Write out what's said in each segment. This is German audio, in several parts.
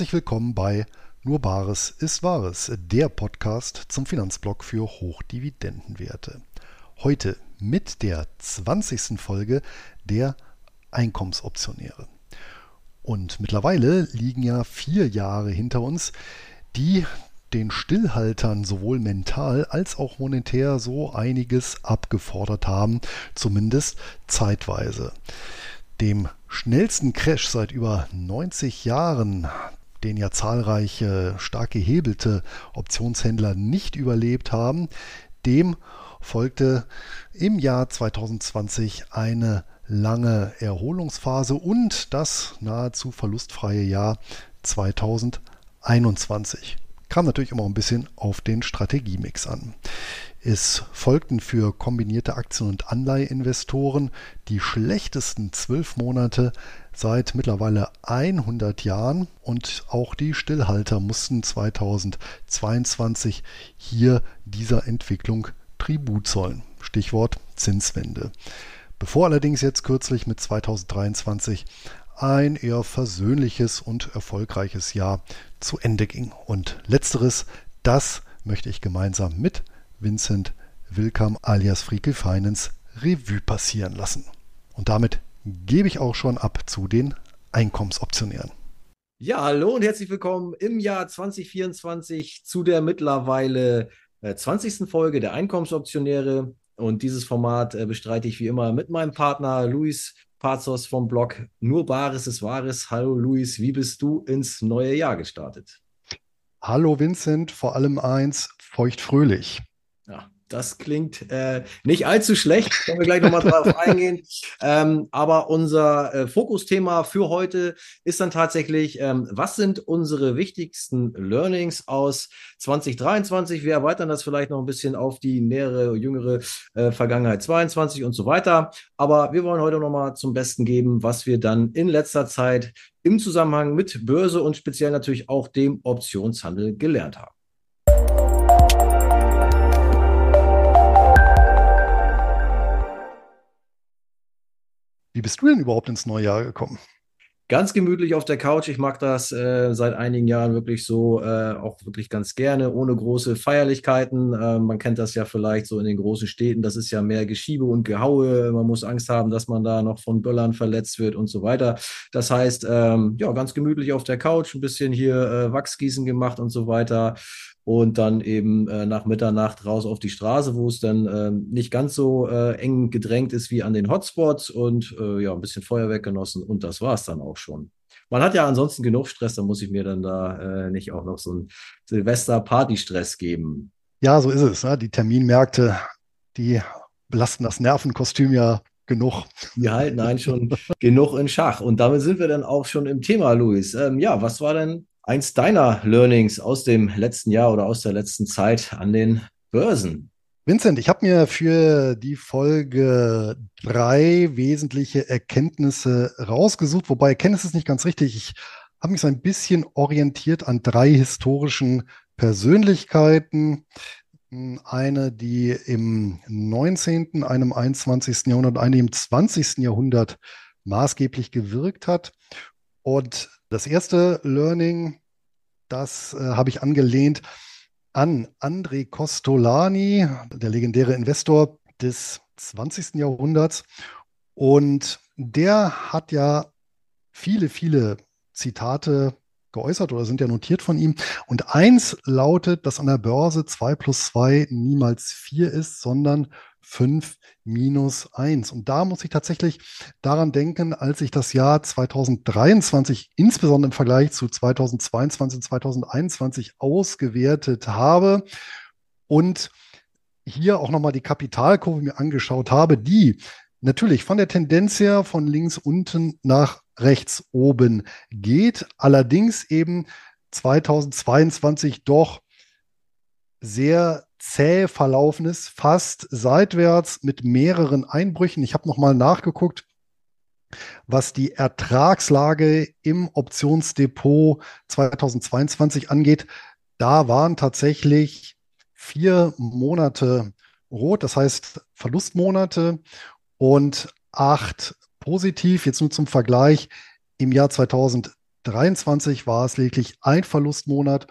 herzlich willkommen bei Nur Bares ist Wahres, der Podcast zum Finanzblock für Hochdividendenwerte. Heute mit der 20. Folge der Einkommensoptionäre. Und mittlerweile liegen ja vier Jahre hinter uns, die den Stillhaltern sowohl mental als auch monetär so einiges abgefordert haben, zumindest zeitweise. Dem schnellsten Crash seit über 90 Jahren, den ja zahlreiche stark gehebelte Optionshändler nicht überlebt haben, dem folgte im Jahr 2020 eine lange Erholungsphase und das nahezu verlustfreie Jahr 2021. Kam natürlich immer ein bisschen auf den Strategiemix an. Es folgten für kombinierte Aktien- und Anleiheinvestoren die schlechtesten zwölf Monate seit mittlerweile 100 Jahren und auch die Stillhalter mussten 2022 hier dieser Entwicklung Tribut zollen. Stichwort Zinswende. Bevor allerdings jetzt kürzlich mit 2023 ein eher versöhnliches und erfolgreiches Jahr zu Ende ging. Und letzteres, das möchte ich gemeinsam mit Vincent Wilkam alias Freaky Finance Revue passieren lassen. Und damit gebe ich auch schon ab zu den Einkommensoptionären. Ja, hallo und herzlich willkommen im Jahr 2024 zu der mittlerweile 20. Äh, Folge der Einkommensoptionäre. Und dieses Format äh, bestreite ich wie immer mit meinem Partner Luis Pazos vom Blog Nur Bares ist Wahres. Hallo Luis, wie bist du ins neue Jahr gestartet? Hallo Vincent, vor allem eins, feuchtfröhlich. Das klingt äh, nicht allzu schlecht, können wir gleich nochmal drauf eingehen. Ähm, aber unser äh, Fokusthema für heute ist dann tatsächlich, ähm, was sind unsere wichtigsten Learnings aus 2023? Wir erweitern das vielleicht noch ein bisschen auf die nähere, jüngere äh, Vergangenheit 22 und so weiter. Aber wir wollen heute nochmal zum Besten geben, was wir dann in letzter Zeit im Zusammenhang mit Börse und speziell natürlich auch dem Optionshandel gelernt haben. Wie bist du denn überhaupt ins neue Jahr gekommen? Ganz gemütlich auf der Couch. Ich mag das äh, seit einigen Jahren wirklich so, äh, auch wirklich ganz gerne, ohne große Feierlichkeiten. Äh, man kennt das ja vielleicht so in den großen Städten. Das ist ja mehr Geschiebe und Gehaue. Man muss Angst haben, dass man da noch von Böllern verletzt wird und so weiter. Das heißt, ähm, ja, ganz gemütlich auf der Couch, ein bisschen hier äh, Wachsgießen gemacht und so weiter und dann eben äh, nach Mitternacht raus auf die Straße, wo es dann äh, nicht ganz so äh, eng gedrängt ist wie an den Hotspots und äh, ja, ein bisschen Feuerwerk genossen und das war es dann auch schon. Man hat ja ansonsten genug Stress, da muss ich mir dann da äh, nicht auch noch so einen Silvester-Party-Stress geben. Ja, so ist es. Ne? Die Terminmärkte, die belasten das Nervenkostüm ja genug. Die halten einen schon genug in Schach. Und damit sind wir dann auch schon im Thema, Luis. Ähm, ja, was war denn eins deiner Learnings aus dem letzten Jahr oder aus der letzten Zeit an den Börsen? Vincent, ich habe mir für die Folge drei wesentliche Erkenntnisse rausgesucht, wobei Erkenntnis ist nicht ganz richtig. Ich habe mich so ein bisschen orientiert an drei historischen Persönlichkeiten. Eine, die im 19., einem 21. Jahrhundert, eine im 20. Jahrhundert maßgeblich gewirkt hat. Und das erste Learning, das äh, habe ich angelehnt an André Costolani, der legendäre Investor des 20. Jahrhunderts. Und der hat ja viele, viele Zitate geäußert oder sind ja notiert von ihm. Und eins lautet, dass an der Börse 2 plus 2 niemals 4 ist, sondern 5 minus 1. Und da muss ich tatsächlich daran denken, als ich das Jahr 2023 insbesondere im Vergleich zu 2022 und 2021 ausgewertet habe und hier auch nochmal die Kapitalkurve mir angeschaut habe, die natürlich von der Tendenz her von links unten nach rechts oben geht, allerdings eben 2022 doch sehr zäh verlaufen ist, fast seitwärts mit mehreren Einbrüchen. Ich habe nochmal nachgeguckt, was die Ertragslage im Optionsdepot 2022 angeht. Da waren tatsächlich vier Monate rot, das heißt Verlustmonate und acht positiv. Jetzt nur zum Vergleich. Im Jahr 2000 2023 war es lediglich ein Verlustmonat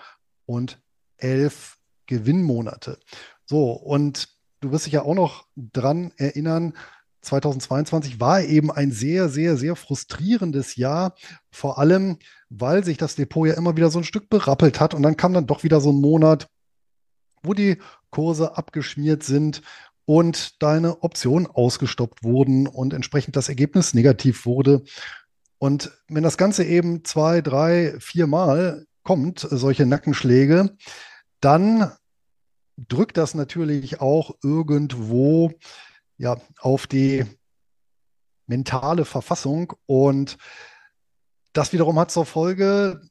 und elf Gewinnmonate. So, und du wirst dich ja auch noch dran erinnern, 2022 war eben ein sehr, sehr, sehr frustrierendes Jahr, vor allem, weil sich das Depot ja immer wieder so ein Stück berappelt hat und dann kam dann doch wieder so ein Monat, wo die Kurse abgeschmiert sind und deine Optionen ausgestoppt wurden und entsprechend das Ergebnis negativ wurde. Und wenn das Ganze eben zwei, drei, vier Mal kommt, solche Nackenschläge, dann drückt das natürlich auch irgendwo ja, auf die mentale Verfassung. Und das wiederum hat zur Folge,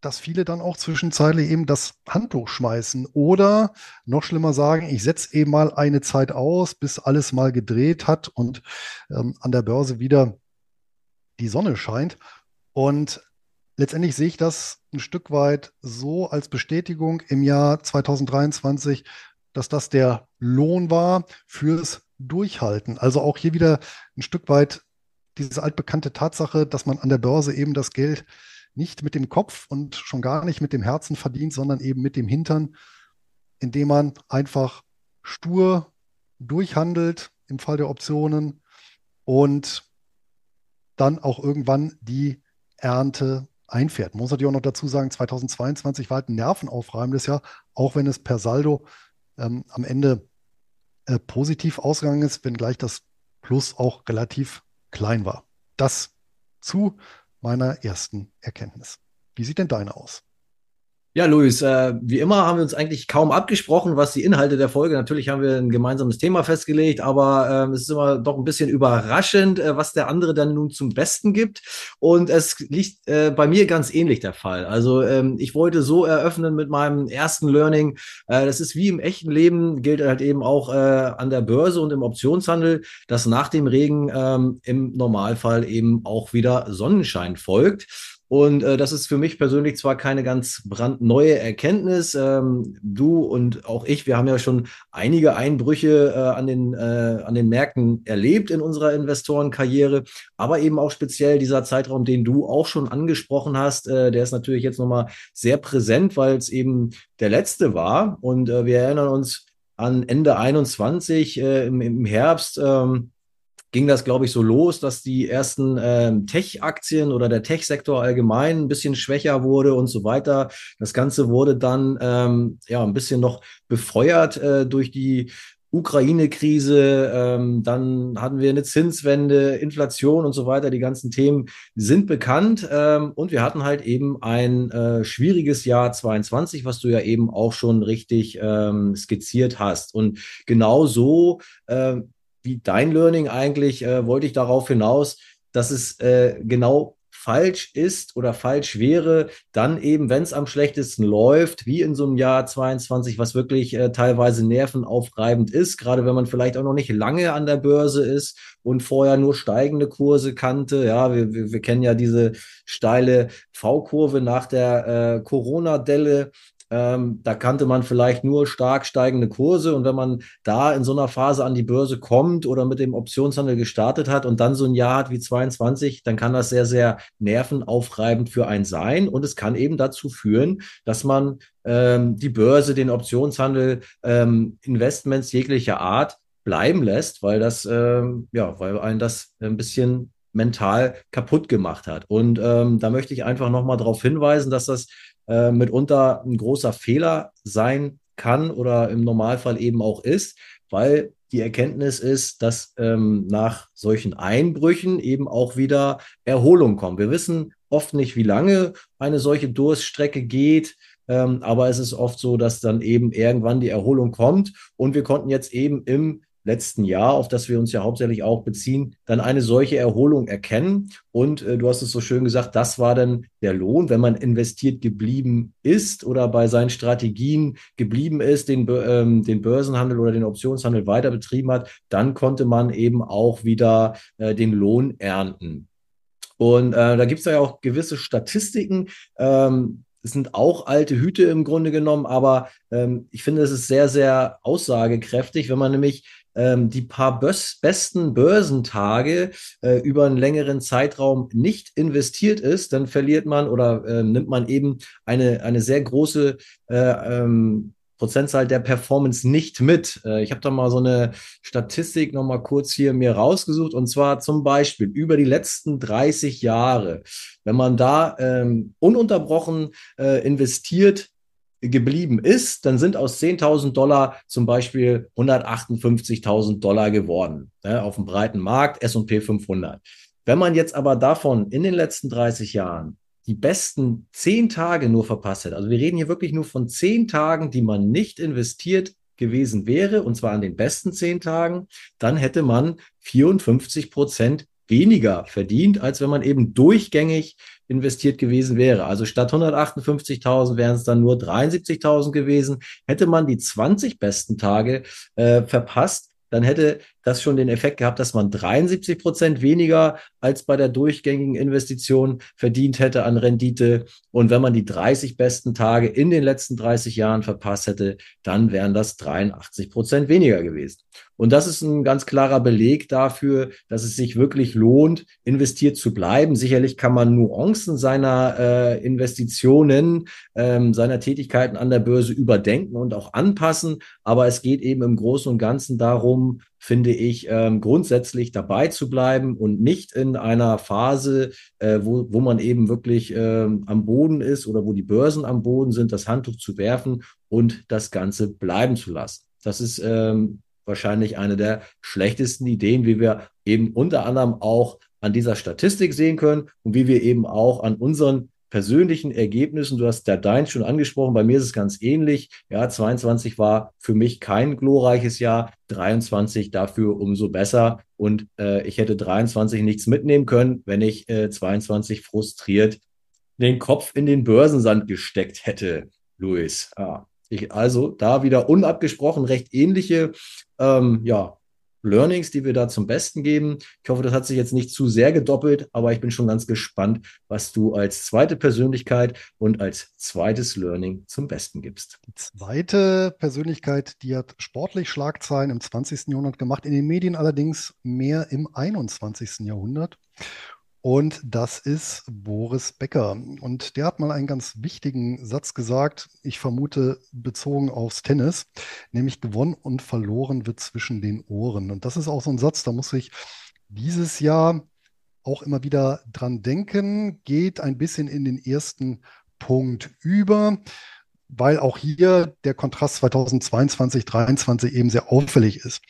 dass viele dann auch zwischenzeitlich eben das Handtuch schmeißen oder noch schlimmer sagen, ich setze eben mal eine Zeit aus, bis alles mal gedreht hat und ähm, an der Börse wieder die Sonne scheint. Und letztendlich sehe ich das ein Stück weit so als Bestätigung im Jahr 2023, dass das der Lohn war fürs Durchhalten. Also auch hier wieder ein Stück weit diese altbekannte Tatsache, dass man an der Börse eben das Geld nicht mit dem Kopf und schon gar nicht mit dem Herzen verdient, sondern eben mit dem Hintern, indem man einfach stur durchhandelt im Fall der Optionen und dann auch irgendwann die Ernte einfährt. Man muss natürlich auch noch dazu sagen, 2022 war halt ein nervenaufreibendes Jahr, auch wenn es per Saldo ähm, am Ende äh, positiv ausgegangen ist, wenngleich das Plus auch relativ klein war. Das zu meiner ersten Erkenntnis. Wie sieht denn deine aus? Ja, Luis, äh, wie immer haben wir uns eigentlich kaum abgesprochen, was die Inhalte der Folge. Natürlich haben wir ein gemeinsames Thema festgelegt, aber ähm, es ist immer doch ein bisschen überraschend, äh, was der andere dann nun zum Besten gibt. Und es liegt äh, bei mir ganz ähnlich der Fall. Also ähm, ich wollte so eröffnen mit meinem ersten Learning. Äh, das ist wie im echten Leben, gilt halt eben auch äh, an der Börse und im Optionshandel, dass nach dem Regen ähm, im Normalfall eben auch wieder Sonnenschein folgt. Und äh, das ist für mich persönlich zwar keine ganz brandneue Erkenntnis. Ähm, du und auch ich, wir haben ja schon einige Einbrüche äh, an, den, äh, an den Märkten erlebt in unserer Investorenkarriere, aber eben auch speziell dieser Zeitraum, den du auch schon angesprochen hast, äh, der ist natürlich jetzt nochmal sehr präsent, weil es eben der letzte war. Und äh, wir erinnern uns an Ende 21 äh, im, im Herbst. Ähm, ging das, glaube ich, so los, dass die ersten ähm, Tech-Aktien oder der Tech-Sektor allgemein ein bisschen schwächer wurde und so weiter. Das Ganze wurde dann ähm, ja ein bisschen noch befeuert äh, durch die Ukraine-Krise, ähm, dann hatten wir eine Zinswende, Inflation und so weiter. Die ganzen Themen sind bekannt ähm, und wir hatten halt eben ein äh, schwieriges Jahr 22, was du ja eben auch schon richtig ähm, skizziert hast. Und genau so äh, wie dein Learning eigentlich, äh, wollte ich darauf hinaus, dass es äh, genau falsch ist oder falsch wäre, dann eben, wenn es am schlechtesten läuft, wie in so einem Jahr 22, was wirklich äh, teilweise nervenaufreibend ist, gerade wenn man vielleicht auch noch nicht lange an der Börse ist und vorher nur steigende Kurse kannte. Ja, wir, wir, wir kennen ja diese steile V-Kurve nach der äh, Corona-Delle. Ähm, da kannte man vielleicht nur stark steigende Kurse. Und wenn man da in so einer Phase an die Börse kommt oder mit dem Optionshandel gestartet hat und dann so ein Jahr hat wie 22, dann kann das sehr, sehr nervenaufreibend für einen sein. Und es kann eben dazu führen, dass man ähm, die Börse, den Optionshandel, ähm, Investments jeglicher Art bleiben lässt, weil das, ähm, ja, weil einen das ein bisschen mental kaputt gemacht hat. Und ähm, da möchte ich einfach nochmal darauf hinweisen, dass das äh, mitunter ein großer Fehler sein kann oder im Normalfall eben auch ist, weil die Erkenntnis ist, dass ähm, nach solchen Einbrüchen eben auch wieder Erholung kommt. Wir wissen oft nicht, wie lange eine solche Durststrecke geht. Ähm, aber es ist oft so, dass dann eben irgendwann die Erholung kommt. Und wir konnten jetzt eben im letzten Jahr, auf das wir uns ja hauptsächlich auch beziehen, dann eine solche Erholung erkennen. Und äh, du hast es so schön gesagt, das war dann der Lohn, wenn man investiert geblieben ist oder bei seinen Strategien geblieben ist, den, ähm, den Börsenhandel oder den Optionshandel weiter betrieben hat, dann konnte man eben auch wieder äh, den Lohn ernten. Und äh, da gibt es ja auch gewisse Statistiken. Ähm, es sind auch alte Hüte im Grunde genommen, aber ähm, ich finde, es ist sehr, sehr aussagekräftig, wenn man nämlich ähm, die paar Bös besten Börsentage äh, über einen längeren Zeitraum nicht investiert ist, dann verliert man oder äh, nimmt man eben eine, eine sehr große äh, ähm, Prozentzahl der Performance nicht mit. Äh, ich habe da mal so eine Statistik noch mal kurz hier mir rausgesucht und zwar zum Beispiel über die letzten 30 Jahre. Wenn man da ähm, ununterbrochen äh, investiert geblieben ist, dann sind aus 10.000 Dollar zum Beispiel 158.000 Dollar geworden ja, auf dem breiten Markt S&P 500. Wenn man jetzt aber davon in den letzten 30 Jahren die besten zehn Tage nur verpasst hätte, also wir reden hier wirklich nur von zehn Tagen, die man nicht investiert gewesen wäre, und zwar an den besten zehn Tagen, dann hätte man 54 Prozent weniger verdient, als wenn man eben durchgängig investiert gewesen wäre. Also statt 158.000 wären es dann nur 73.000 gewesen. Hätte man die 20 besten Tage äh, verpasst, dann hätte das schon den Effekt gehabt, dass man 73 Prozent weniger als bei der durchgängigen Investition verdient hätte an Rendite. Und wenn man die 30 besten Tage in den letzten 30 Jahren verpasst hätte, dann wären das 83 Prozent weniger gewesen. Und das ist ein ganz klarer Beleg dafür, dass es sich wirklich lohnt, investiert zu bleiben. Sicherlich kann man Nuancen seiner äh, Investitionen, ähm, seiner Tätigkeiten an der Börse überdenken und auch anpassen. Aber es geht eben im Großen und Ganzen darum, finde ich, ähm, grundsätzlich dabei zu bleiben und nicht in einer Phase, äh, wo, wo man eben wirklich ähm, am Boden ist oder wo die Börsen am Boden sind, das Handtuch zu werfen und das Ganze bleiben zu lassen. Das ist ähm, wahrscheinlich eine der schlechtesten Ideen, wie wir eben unter anderem auch an dieser Statistik sehen können und wie wir eben auch an unseren persönlichen Ergebnissen, du hast der Dein schon angesprochen, bei mir ist es ganz ähnlich. Ja, 22 war für mich kein glorreiches Jahr, 23 dafür umso besser. Und äh, ich hätte 23 nichts mitnehmen können, wenn ich äh, 22 frustriert den Kopf in den Börsensand gesteckt hätte, Luis. Ja. Ich, also da wieder unabgesprochen recht ähnliche ähm, ja, Learnings, die wir da zum Besten geben. Ich hoffe, das hat sich jetzt nicht zu sehr gedoppelt, aber ich bin schon ganz gespannt, was du als zweite Persönlichkeit und als zweites Learning zum Besten gibst. Die zweite Persönlichkeit, die hat sportlich Schlagzeilen im 20. Jahrhundert gemacht, in den Medien allerdings mehr im 21. Jahrhundert. Und das ist Boris Becker. Und der hat mal einen ganz wichtigen Satz gesagt, ich vermute bezogen aufs Tennis, nämlich gewonnen und verloren wird zwischen den Ohren. Und das ist auch so ein Satz, da muss ich dieses Jahr auch immer wieder dran denken, geht ein bisschen in den ersten Punkt über, weil auch hier der Kontrast 2022, 2023 eben sehr auffällig ist.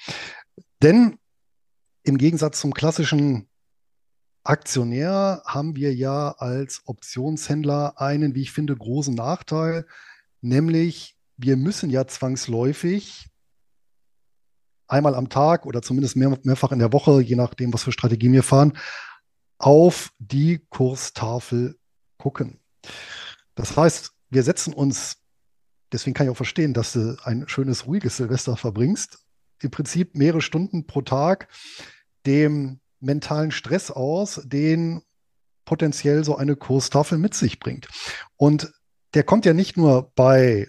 Denn im Gegensatz zum klassischen Aktionär haben wir ja als Optionshändler einen, wie ich finde, großen Nachteil, nämlich wir müssen ja zwangsläufig einmal am Tag oder zumindest mehr, mehrfach in der Woche, je nachdem, was für Strategien wir fahren, auf die Kurstafel gucken. Das heißt, wir setzen uns, deswegen kann ich auch verstehen, dass du ein schönes, ruhiges Silvester verbringst, im Prinzip mehrere Stunden pro Tag dem mentalen Stress aus, den potenziell so eine Kurstafel mit sich bringt. Und der kommt ja nicht nur bei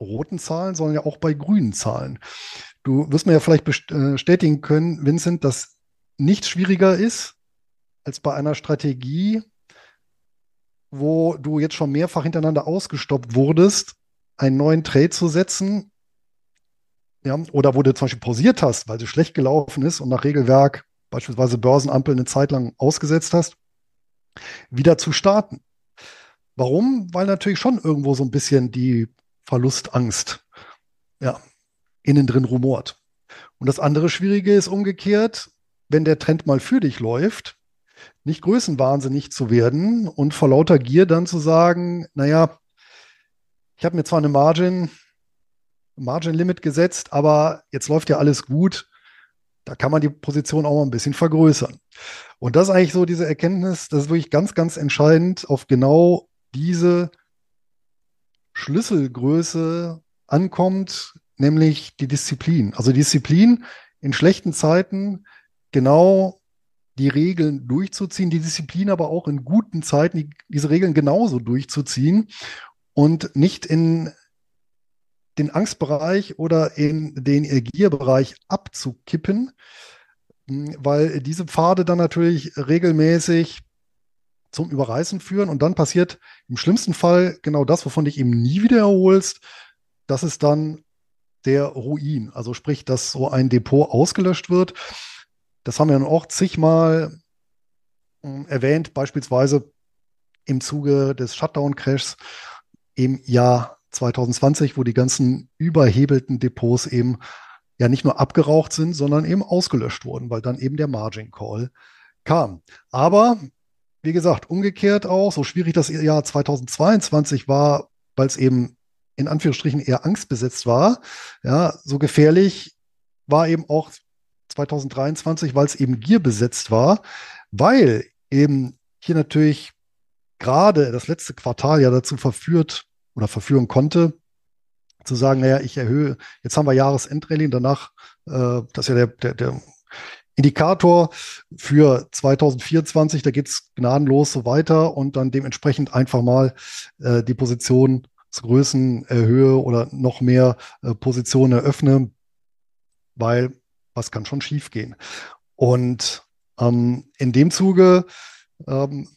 roten Zahlen, sondern ja auch bei grünen Zahlen. Du wirst mir ja vielleicht äh, bestätigen können, Vincent, dass nichts schwieriger ist, als bei einer Strategie, wo du jetzt schon mehrfach hintereinander ausgestoppt wurdest, einen neuen Trade zu setzen, ja, oder wo du zum Beispiel pausiert hast, weil es schlecht gelaufen ist und nach Regelwerk beispielsweise Börsenampel eine Zeit lang ausgesetzt hast, wieder zu starten. Warum? Weil natürlich schon irgendwo so ein bisschen die Verlustangst ja, innen drin rumort. Und das andere Schwierige ist umgekehrt, wenn der Trend mal für dich läuft, nicht größenwahnsinnig zu werden und vor lauter Gier dann zu sagen, naja, ich habe mir zwar eine Margin, Margin Limit gesetzt, aber jetzt läuft ja alles gut. Da kann man die Position auch mal ein bisschen vergrößern. Und das ist eigentlich so diese Erkenntnis, das ist wirklich ganz, ganz entscheidend, auf genau diese Schlüsselgröße ankommt, nämlich die Disziplin. Also Disziplin in schlechten Zeiten genau die Regeln durchzuziehen, die Disziplin aber auch in guten Zeiten die, diese Regeln genauso durchzuziehen und nicht in den Angstbereich oder in den Gierbereich abzukippen, hm, weil diese Pfade dann natürlich regelmäßig zum Überreißen führen und dann passiert im schlimmsten Fall genau das, wovon dich eben nie wieder erholst. Das ist dann der Ruin. Also sprich, dass so ein Depot ausgelöscht wird. Das haben wir dann auch zigmal äh, erwähnt, beispielsweise im Zuge des Shutdown-Crashs im Jahr 2020, wo die ganzen überhebelten Depots eben ja nicht nur abgeraucht sind, sondern eben ausgelöscht wurden, weil dann eben der Margin Call kam. Aber wie gesagt, umgekehrt auch, so schwierig das Jahr 2022 war, weil es eben in Anführungsstrichen eher angstbesetzt war, ja, so gefährlich war eben auch 2023, weil es eben gierbesetzt war, weil eben hier natürlich gerade das letzte Quartal ja dazu verführt oder verführen konnte, zu sagen, naja, ich erhöhe, jetzt haben wir Jahresendrallye, danach, äh, das ist ja der, der, der Indikator für 2024, da geht es gnadenlos so weiter und dann dementsprechend einfach mal äh, die Positionsgrößen erhöhe oder noch mehr äh, Positionen eröffne, weil was kann schon schiefgehen. Und ähm, in dem Zuge ähm,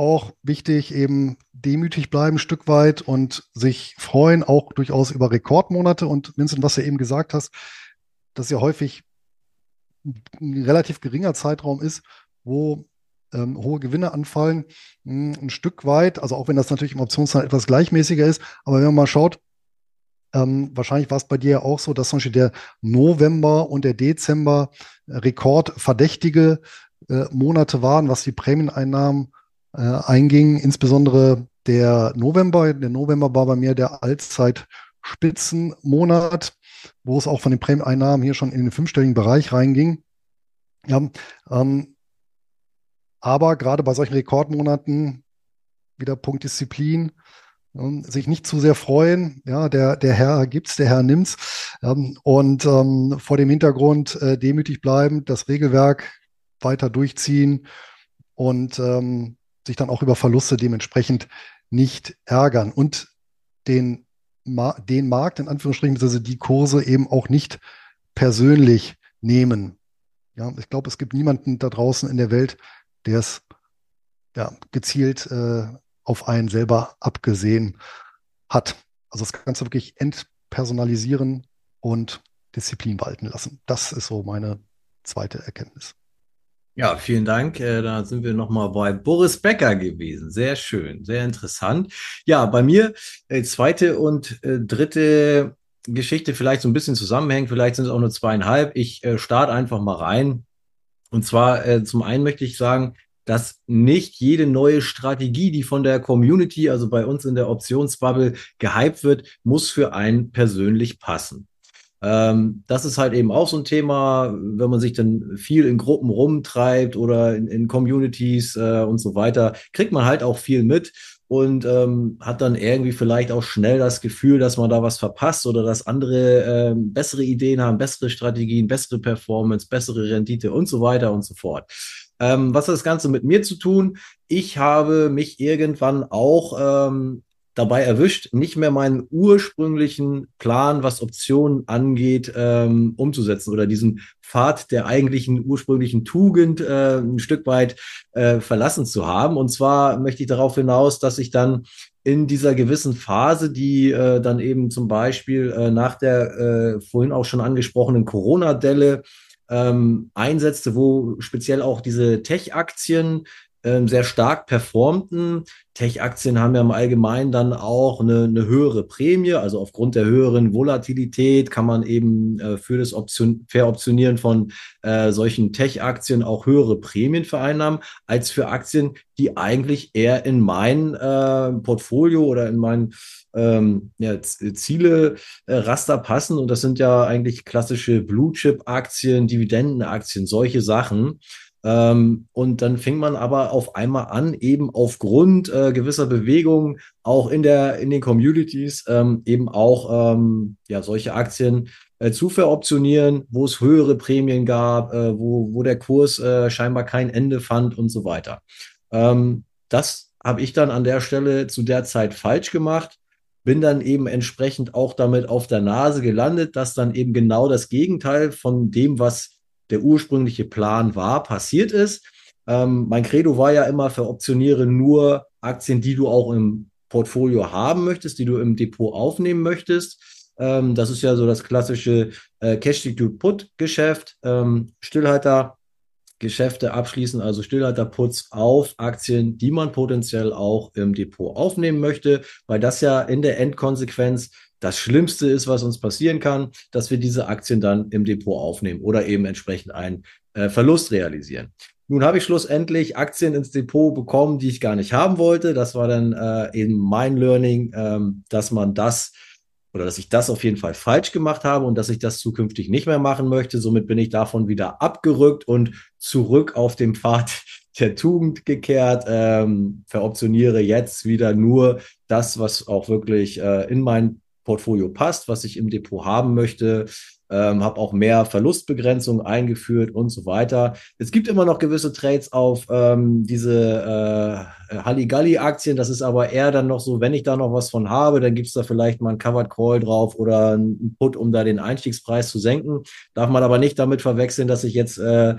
auch wichtig, eben demütig bleiben ein Stück weit und sich freuen, auch durchaus über Rekordmonate. Und Vincent, was du eben gesagt hast, dass ja häufig ein relativ geringer Zeitraum ist, wo ähm, hohe Gewinne anfallen, hm, ein Stück weit, also auch wenn das natürlich im Optionshandel etwas gleichmäßiger ist, aber wenn man mal schaut, ähm, wahrscheinlich war es bei dir ja auch so, dass zum Beispiel der November und der Dezember äh, rekordverdächtige äh, Monate waren, was die Prämieneinnahmen äh, einging. Insbesondere der November. Der November war bei mir der Allzeitspitzenmonat wo es auch von den Prämieneinnahmen hier schon in den fünfstelligen Bereich reinging. Ja, ähm, aber gerade bei solchen Rekordmonaten wieder Punkt Disziplin, ähm, sich nicht zu sehr freuen. Ja, der, der Herr gibt's, der Herr nimmt's. Ähm, und ähm, vor dem Hintergrund äh, demütig bleiben, das Regelwerk weiter durchziehen und ähm, sich dann auch über Verluste dementsprechend nicht ärgern und den den Markt, in Anführungsstrichen, also die Kurse eben auch nicht persönlich nehmen. Ja, ich glaube, es gibt niemanden da draußen in der Welt, der es ja, gezielt äh, auf einen selber abgesehen hat. Also das Ganze wirklich entpersonalisieren und Disziplin walten lassen. Das ist so meine zweite Erkenntnis. Ja, vielen Dank. Äh, da sind wir nochmal bei Boris Becker gewesen. Sehr schön, sehr interessant. Ja, bei mir äh, zweite und äh, dritte Geschichte vielleicht so ein bisschen zusammenhängt. Vielleicht sind es auch nur zweieinhalb. Ich starte einfach mal rein. Und zwar zum einen möchte ich sagen, dass nicht jede neue Strategie, die von der Community, also bei uns in der Optionsbubble gehypt wird, muss für einen persönlich passen. Ähm, das ist halt eben auch so ein Thema, wenn man sich dann viel in Gruppen rumtreibt oder in, in Communities äh, und so weiter, kriegt man halt auch viel mit und ähm, hat dann irgendwie vielleicht auch schnell das Gefühl, dass man da was verpasst oder dass andere äh, bessere Ideen haben, bessere Strategien, bessere Performance, bessere Rendite und so weiter und so fort. Ähm, was hat das Ganze mit mir zu tun? Ich habe mich irgendwann auch ähm, dabei erwischt, nicht mehr meinen ursprünglichen Plan, was Optionen angeht, ähm, umzusetzen oder diesen Pfad der eigentlichen ursprünglichen Tugend äh, ein Stück weit äh, verlassen zu haben. Und zwar möchte ich darauf hinaus, dass ich dann in dieser gewissen Phase, die äh, dann eben zum Beispiel äh, nach der äh, vorhin auch schon angesprochenen Corona-Delle ähm, einsetzte, wo speziell auch diese Tech-Aktien ähm, sehr stark performten. Tech-Aktien haben ja im Allgemeinen dann auch eine, eine, höhere Prämie, also aufgrund der höheren Volatilität kann man eben äh, für das Option, Veroptionieren von äh, solchen Tech-Aktien auch höhere Prämien vereinnahmen, als für Aktien, die eigentlich eher in mein äh, Portfolio oder in mein ähm, ja, Ziele äh, Raster passen. Und das sind ja eigentlich klassische Blue-Chip-Aktien, Dividendenaktien, solche Sachen. Ähm, und dann fing man aber auf einmal an, eben aufgrund äh, gewisser Bewegungen auch in der in den Communities ähm, eben auch ähm, ja solche Aktien äh, zu veroptionieren, wo es höhere Prämien gab, äh, wo wo der Kurs äh, scheinbar kein Ende fand und so weiter. Ähm, das habe ich dann an der Stelle zu der Zeit falsch gemacht bin dann eben entsprechend auch damit auf der Nase gelandet, dass dann eben genau das Gegenteil von dem, was der ursprüngliche Plan war, passiert ist. Ähm, mein Credo war ja immer, veroptioniere nur Aktien, die du auch im Portfolio haben möchtest, die du im Depot aufnehmen möchtest. Ähm, das ist ja so das klassische äh, Cash-to-Put-Geschäft. Ähm, Stillhalter Geschäfte abschließen, also Stillhalterputz auf Aktien, die man potenziell auch im Depot aufnehmen möchte, weil das ja in der Endkonsequenz das Schlimmste ist, was uns passieren kann, dass wir diese Aktien dann im Depot aufnehmen oder eben entsprechend einen äh, Verlust realisieren. Nun habe ich schlussendlich Aktien ins Depot bekommen, die ich gar nicht haben wollte. Das war dann äh, eben mein Learning, ähm, dass man das oder dass ich das auf jeden Fall falsch gemacht habe und dass ich das zukünftig nicht mehr machen möchte. Somit bin ich davon wieder abgerückt und zurück auf dem Pfad der Tugend gekehrt, ähm, veroptioniere jetzt wieder nur das, was auch wirklich äh, in mein Portfolio passt, was ich im Depot haben möchte ähm, habe auch mehr Verlustbegrenzung eingeführt und so weiter. Es gibt immer noch gewisse Trades auf ähm, diese äh, Halligalli-Aktien. Das ist aber eher dann noch so, wenn ich da noch was von habe, dann gibt es da vielleicht mal ein Covered Call drauf oder ein Put, um da den Einstiegspreis zu senken. Darf man aber nicht damit verwechseln, dass ich jetzt äh,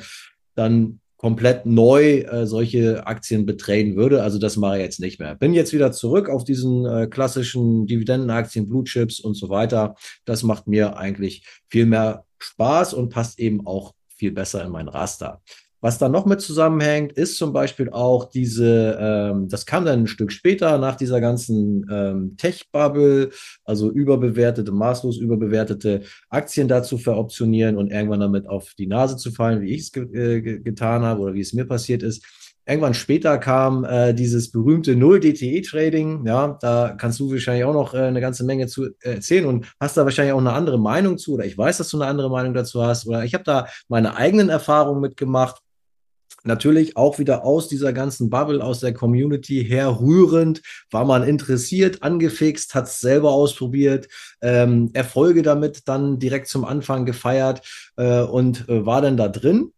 dann komplett neu äh, solche Aktien betraden würde. Also das mache ich jetzt nicht mehr. Bin jetzt wieder zurück auf diesen äh, klassischen Dividendenaktien, Blue Chips und so weiter. Das macht mir eigentlich viel mehr Spaß und passt eben auch viel besser in mein Raster. Was da noch mit zusammenhängt, ist zum Beispiel auch diese, ähm, das kam dann ein Stück später nach dieser ganzen ähm, Tech-Bubble, also überbewertete, maßlos überbewertete Aktien dazu veroptionieren und irgendwann damit auf die Nase zu fallen, wie ich es ge äh, getan habe oder wie es mir passiert ist. Irgendwann später kam äh, dieses berühmte Null-DTE-Trading. Ja, da kannst du wahrscheinlich auch noch äh, eine ganze Menge zu äh, erzählen und hast da wahrscheinlich auch eine andere Meinung zu. Oder ich weiß, dass du eine andere Meinung dazu hast. Oder ich habe da meine eigenen Erfahrungen mitgemacht natürlich auch wieder aus dieser ganzen Bubble, aus der Community herrührend, war man interessiert, angefixt, hat es selber ausprobiert, ähm, Erfolge damit dann direkt zum Anfang gefeiert äh, und äh, war dann da drin.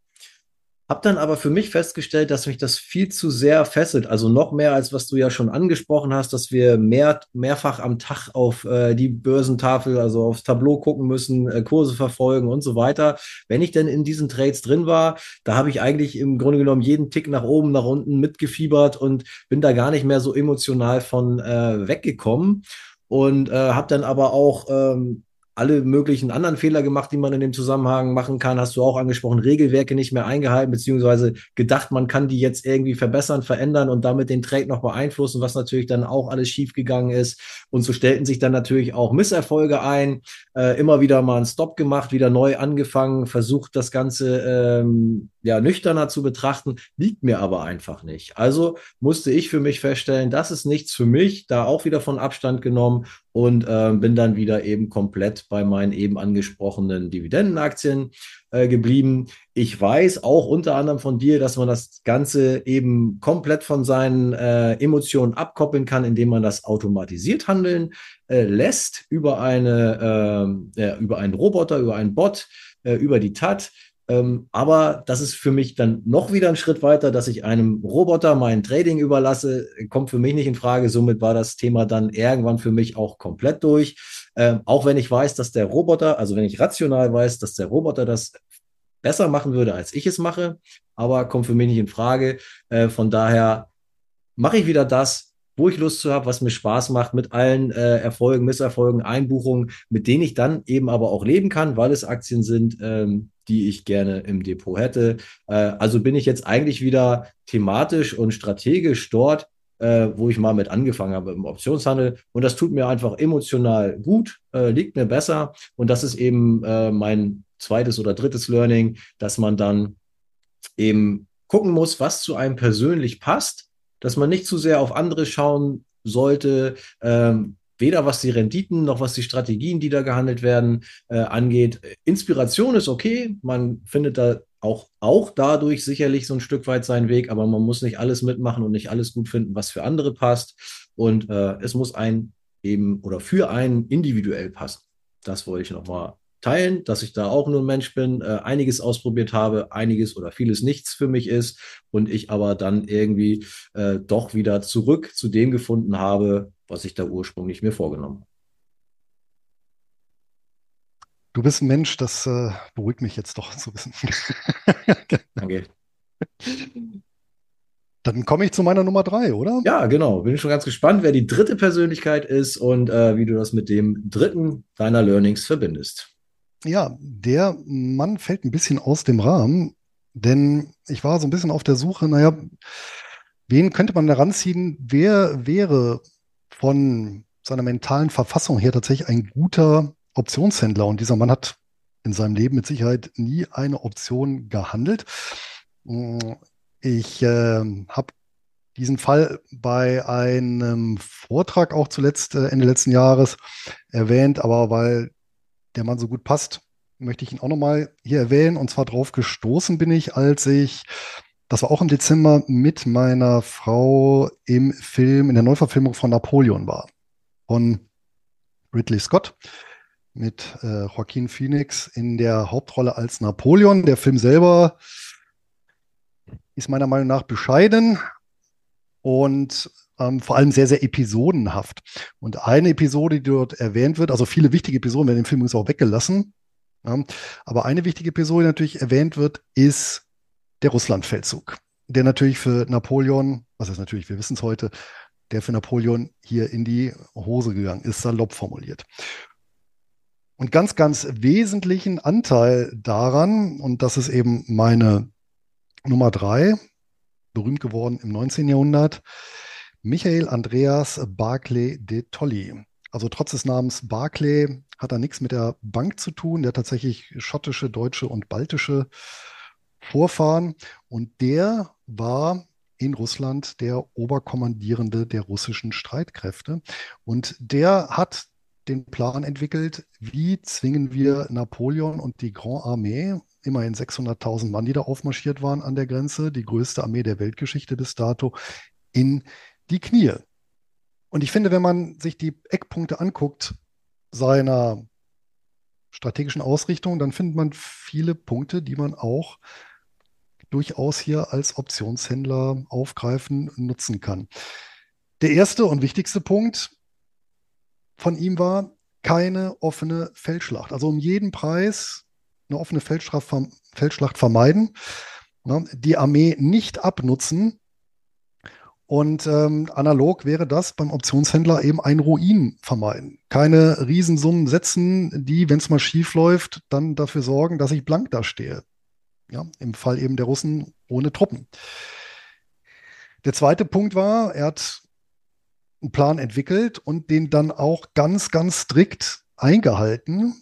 Hab dann aber für mich festgestellt, dass mich das viel zu sehr fesselt. Also noch mehr als was du ja schon angesprochen hast, dass wir mehr, mehrfach am Tag auf äh, die Börsentafel, also aufs Tableau gucken müssen, äh, Kurse verfolgen und so weiter. Wenn ich denn in diesen Trades drin war, da habe ich eigentlich im Grunde genommen jeden Tick nach oben, nach unten mitgefiebert und bin da gar nicht mehr so emotional von äh, weggekommen und äh, habe dann aber auch ähm, alle möglichen anderen Fehler gemacht, die man in dem Zusammenhang machen kann. Hast du auch angesprochen, Regelwerke nicht mehr eingehalten, beziehungsweise gedacht, man kann die jetzt irgendwie verbessern, verändern und damit den Trade noch beeinflussen, was natürlich dann auch alles schiefgegangen ist. Und so stellten sich dann natürlich auch Misserfolge ein. Äh, immer wieder mal einen Stop gemacht, wieder neu angefangen, versucht das Ganze ähm, ja nüchterner zu betrachten, liegt mir aber einfach nicht. Also musste ich für mich feststellen, das ist nichts für mich, da auch wieder von Abstand genommen und äh, bin dann wieder eben komplett bei meinen eben angesprochenen Dividendenaktien äh, geblieben. Ich weiß auch unter anderem von dir, dass man das Ganze eben komplett von seinen äh, Emotionen abkoppeln kann, indem man das automatisiert handeln äh, lässt über eine äh, über einen Roboter, über einen Bot, äh, über die TAT. Ähm, aber das ist für mich dann noch wieder ein Schritt weiter, dass ich einem Roboter mein Trading überlasse, kommt für mich nicht in Frage. Somit war das Thema dann irgendwann für mich auch komplett durch. Ähm, auch wenn ich weiß, dass der Roboter, also wenn ich rational weiß, dass der Roboter das besser machen würde, als ich es mache, aber kommt für mich nicht in Frage. Äh, von daher mache ich wieder das, wo ich Lust zu habe, was mir Spaß macht, mit allen äh, Erfolgen, Misserfolgen, Einbuchungen, mit denen ich dann eben aber auch leben kann, weil es Aktien sind, ähm, die ich gerne im Depot hätte. Äh, also bin ich jetzt eigentlich wieder thematisch und strategisch dort, äh, wo ich mal mit angefangen habe im Optionshandel. Und das tut mir einfach emotional gut, äh, liegt mir besser. Und das ist eben äh, mein zweites oder drittes Learning, dass man dann eben gucken muss, was zu einem persönlich passt dass man nicht zu sehr auf andere schauen sollte, ähm, weder was die Renditen noch was die Strategien, die da gehandelt werden, äh, angeht. Inspiration ist okay, man findet da auch, auch dadurch sicherlich so ein Stück weit seinen Weg, aber man muss nicht alles mitmachen und nicht alles gut finden, was für andere passt. Und äh, es muss ein eben oder für einen individuell passen. Das wollte ich nochmal teilen, dass ich da auch nur ein Mensch bin, äh, einiges ausprobiert habe, einiges oder vieles nichts für mich ist und ich aber dann irgendwie äh, doch wieder zurück zu dem gefunden habe, was ich da ursprünglich mir vorgenommen habe. Du bist ein Mensch, das äh, beruhigt mich jetzt doch zu wissen. Danke. Dann komme ich zu meiner Nummer drei, oder? Ja, genau. Bin schon ganz gespannt, wer die dritte Persönlichkeit ist und äh, wie du das mit dem dritten deiner Learnings verbindest. Ja, der Mann fällt ein bisschen aus dem Rahmen, denn ich war so ein bisschen auf der Suche, naja, wen könnte man da ranziehen? Wer wäre von seiner mentalen Verfassung her tatsächlich ein guter Optionshändler? Und dieser Mann hat in seinem Leben mit Sicherheit nie eine Option gehandelt. Ich äh, habe diesen Fall bei einem Vortrag auch zuletzt äh, Ende letzten Jahres erwähnt, aber weil der Mann so gut passt, möchte ich ihn auch nochmal hier erwähnen. Und zwar drauf gestoßen bin ich, als ich, das war auch im Dezember, mit meiner Frau im Film, in der Neuverfilmung von Napoleon war. Von Ridley Scott mit äh, Joaquin Phoenix in der Hauptrolle als Napoleon. Der Film selber ist meiner Meinung nach bescheiden und ähm, vor allem sehr, sehr episodenhaft. Und eine Episode, die dort erwähnt wird, also viele wichtige Episoden werden im Film übrigens auch weggelassen, ja, aber eine wichtige Episode, die natürlich erwähnt wird, ist der Russlandfeldzug, der natürlich für Napoleon, was ist natürlich, wir wissen es heute, der für Napoleon hier in die Hose gegangen ist, salopp formuliert. Und ganz, ganz wesentlichen Anteil daran, und das ist eben meine Nummer drei, berühmt geworden im 19. Jahrhundert, Michael Andreas Barclay de Tolly. Also trotz des Namens Barclay hat er nichts mit der Bank zu tun. Der tatsächlich schottische, deutsche und baltische Vorfahren. Und der war in Russland der Oberkommandierende der russischen Streitkräfte. Und der hat den Plan entwickelt, wie zwingen wir Napoleon und die Grand Armee immerhin 600.000 Mann, die da aufmarschiert waren an der Grenze, die größte Armee der Weltgeschichte bis dato, in die Knie. Und ich finde, wenn man sich die Eckpunkte anguckt seiner strategischen Ausrichtung, dann findet man viele Punkte, die man auch durchaus hier als Optionshändler aufgreifen, nutzen kann. Der erste und wichtigste Punkt von ihm war keine offene Feldschlacht. Also um jeden Preis eine offene Feldschlacht, vermeiden, ne, die Armee nicht abnutzen. Und ähm, analog wäre das beim Optionshändler eben ein Ruin vermeiden. Keine Riesensummen setzen, die, wenn es mal schief läuft, dann dafür sorgen, dass ich blank dastehe. Ja, Im Fall eben der Russen ohne Truppen. Der zweite Punkt war, er hat einen Plan entwickelt und den dann auch ganz, ganz strikt eingehalten.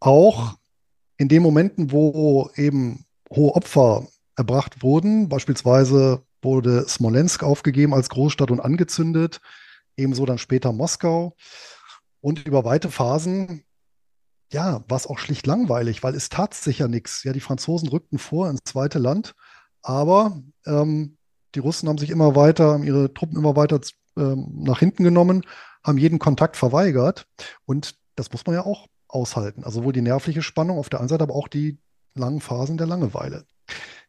Auch in den Momenten, wo eben hohe Opfer erbracht wurden, beispielsweise wurde Smolensk aufgegeben als Großstadt und angezündet, ebenso dann später Moskau. Und über weite Phasen, ja, war es auch schlicht langweilig, weil es tat sich ja nichts. Ja, die Franzosen rückten vor ins zweite Land, aber ähm, die Russen haben sich immer weiter, haben ihre Truppen immer weiter ähm, nach hinten genommen, haben jeden Kontakt verweigert. Und das muss man ja auch aushalten. Also sowohl die nervliche Spannung auf der einen Seite, aber auch die langen Phasen der Langeweile.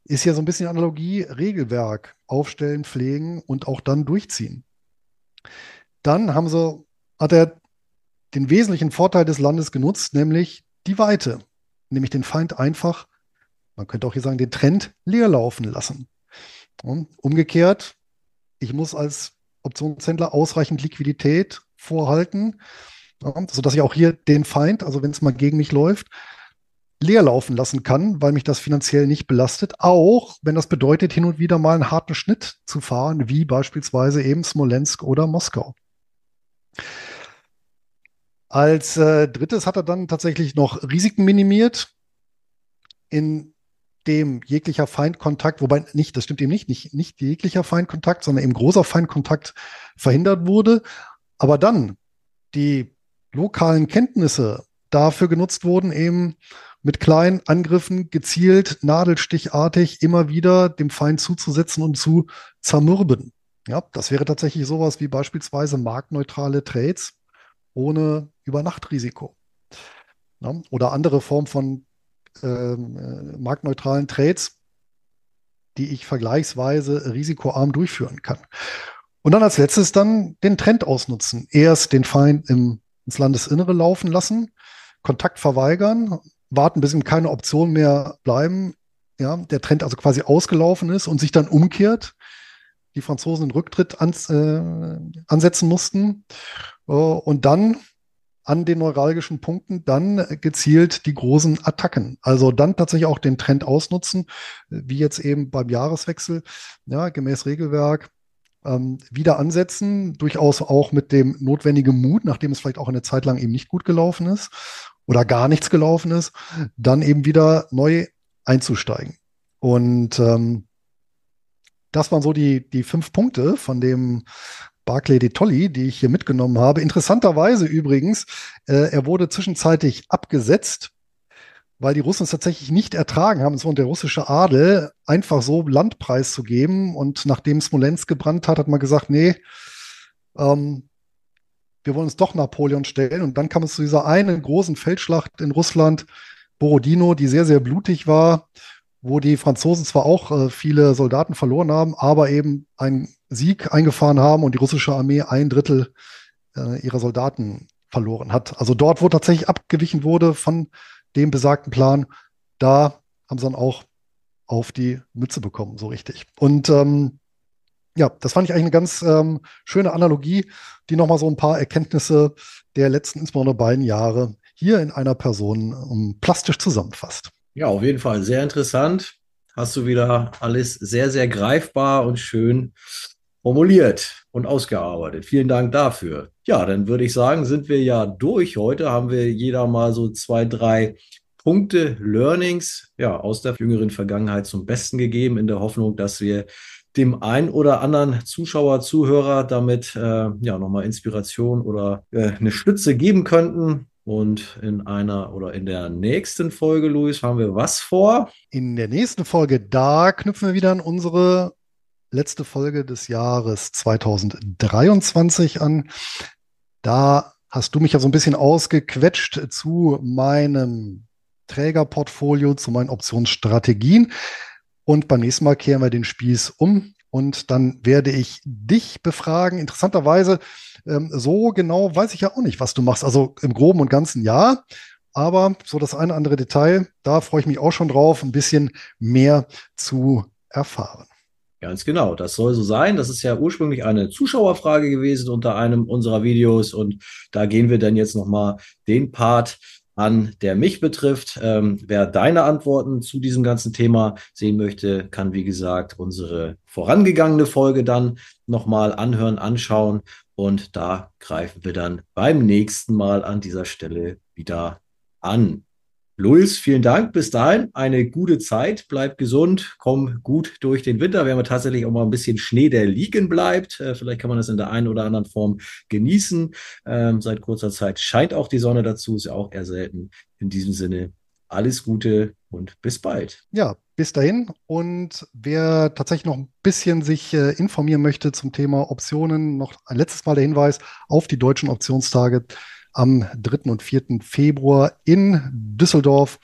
Ist ja so ein bisschen Analogie, Regelwerk aufstellen, pflegen und auch dann durchziehen. Dann haben sie, hat er den wesentlichen Vorteil des Landes genutzt, nämlich die Weite, nämlich den Feind einfach, man könnte auch hier sagen, den Trend leer laufen lassen. Und umgekehrt, ich muss als Optionshändler ausreichend Liquidität vorhalten, sodass ich auch hier den Feind, also wenn es mal gegen mich läuft, leer laufen lassen kann, weil mich das finanziell nicht belastet, auch wenn das bedeutet, hin und wieder mal einen harten Schnitt zu fahren, wie beispielsweise eben Smolensk oder Moskau. Als äh, drittes hat er dann tatsächlich noch Risiken minimiert, in dem jeglicher Feindkontakt, wobei nicht, das stimmt eben nicht, nicht, nicht jeglicher Feindkontakt, sondern eben großer Feindkontakt verhindert wurde. Aber dann die lokalen Kenntnisse dafür genutzt wurden, eben mit kleinen Angriffen gezielt, nadelstichartig immer wieder dem Feind zuzusetzen und zu zermürben. Ja, das wäre tatsächlich sowas wie beispielsweise marktneutrale Trades ohne Übernachtrisiko. ja, oder andere Formen von ähm, äh, marktneutralen Trades, die ich vergleichsweise risikoarm durchführen kann. Und dann als letztes dann den Trend ausnutzen. Erst den Feind im, ins Landesinnere laufen lassen, Kontakt verweigern, warten, bis ihm keine Option mehr bleiben, ja, der Trend also quasi ausgelaufen ist und sich dann umkehrt, die Franzosen den Rücktritt ans, äh, ansetzen mussten äh, und dann an den neuralgischen Punkten dann gezielt die großen Attacken. Also dann tatsächlich auch den Trend ausnutzen, wie jetzt eben beim Jahreswechsel, ja, gemäß Regelwerk, ähm, wieder ansetzen, durchaus auch mit dem notwendigen Mut, nachdem es vielleicht auch eine Zeit lang eben nicht gut gelaufen ist oder gar nichts gelaufen ist, dann eben wieder neu einzusteigen. Und ähm, das waren so die, die fünf Punkte von dem Barclay de Tolly, die ich hier mitgenommen habe. Interessanterweise übrigens, äh, er wurde zwischenzeitlich abgesetzt, weil die Russen es tatsächlich nicht ertragen haben, so der russische Adel einfach so Landpreis zu geben. Und nachdem Smolensk gebrannt hat, hat man gesagt, nee, ähm, wir wollen uns doch Napoleon stellen. Und dann kam es zu dieser einen großen Feldschlacht in Russland, Borodino, die sehr, sehr blutig war, wo die Franzosen zwar auch äh, viele Soldaten verloren haben, aber eben einen Sieg eingefahren haben und die russische Armee ein Drittel äh, ihrer Soldaten verloren hat. Also dort, wo tatsächlich abgewichen wurde von dem besagten Plan, da haben sie dann auch auf die Mütze bekommen, so richtig. Und ähm, ja, das fand ich eigentlich eine ganz ähm, schöne Analogie, die nochmal so ein paar Erkenntnisse der letzten, insbesondere beiden Jahre hier in einer Person um, ähm, plastisch zusammenfasst. Ja, auf jeden Fall sehr interessant. Hast du wieder alles sehr, sehr greifbar und schön formuliert und ausgearbeitet. Vielen Dank dafür. Ja, dann würde ich sagen, sind wir ja durch. Heute haben wir jeder mal so zwei, drei Punkte, Learnings ja, aus der jüngeren Vergangenheit zum Besten gegeben, in der Hoffnung, dass wir dem ein oder anderen Zuschauer, Zuhörer damit äh, ja nochmal Inspiration oder äh, eine Stütze geben könnten. Und in einer oder in der nächsten Folge, Luis, haben wir was vor? In der nächsten Folge, da knüpfen wir wieder an unsere letzte Folge des Jahres 2023 an. Da hast du mich ja so ein bisschen ausgequetscht zu meinem Trägerportfolio, zu meinen Optionsstrategien. Und beim nächsten Mal kehren wir den Spieß um und dann werde ich dich befragen. Interessanterweise, ähm, so genau weiß ich ja auch nicht, was du machst. Also im Groben und Ganzen ja. Aber so das eine andere Detail, da freue ich mich auch schon drauf, ein bisschen mehr zu erfahren. Ganz genau, das soll so sein. Das ist ja ursprünglich eine Zuschauerfrage gewesen unter einem unserer Videos und da gehen wir dann jetzt nochmal den Part an, der mich betrifft. Ähm, wer deine Antworten zu diesem ganzen Thema sehen möchte, kann, wie gesagt, unsere vorangegangene Folge dann nochmal anhören, anschauen. Und da greifen wir dann beim nächsten Mal an dieser Stelle wieder an. Luis, vielen Dank. Bis dahin eine gute Zeit. Bleib gesund. Komm gut durch den Winter. Wir haben tatsächlich auch mal ein bisschen Schnee, der liegen bleibt. Äh, vielleicht kann man das in der einen oder anderen Form genießen. Ähm, seit kurzer Zeit scheint auch die Sonne dazu. Ist ja auch eher selten. In diesem Sinne alles Gute und bis bald. Ja, bis dahin. Und wer tatsächlich noch ein bisschen sich äh, informieren möchte zum Thema Optionen, noch ein letztes Mal der Hinweis auf die deutschen Optionstage am 3. und 4. Februar in Düsseldorf.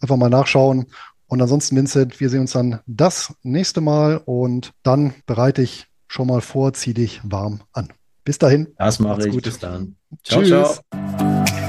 Einfach mal nachschauen. Und ansonsten, Vincent, wir sehen uns dann das nächste Mal und dann bereite ich schon mal vor, zieh dich warm an. Bis dahin. Das mache ich. Gut. Bis dann. Ciao, Tschüss. ciao.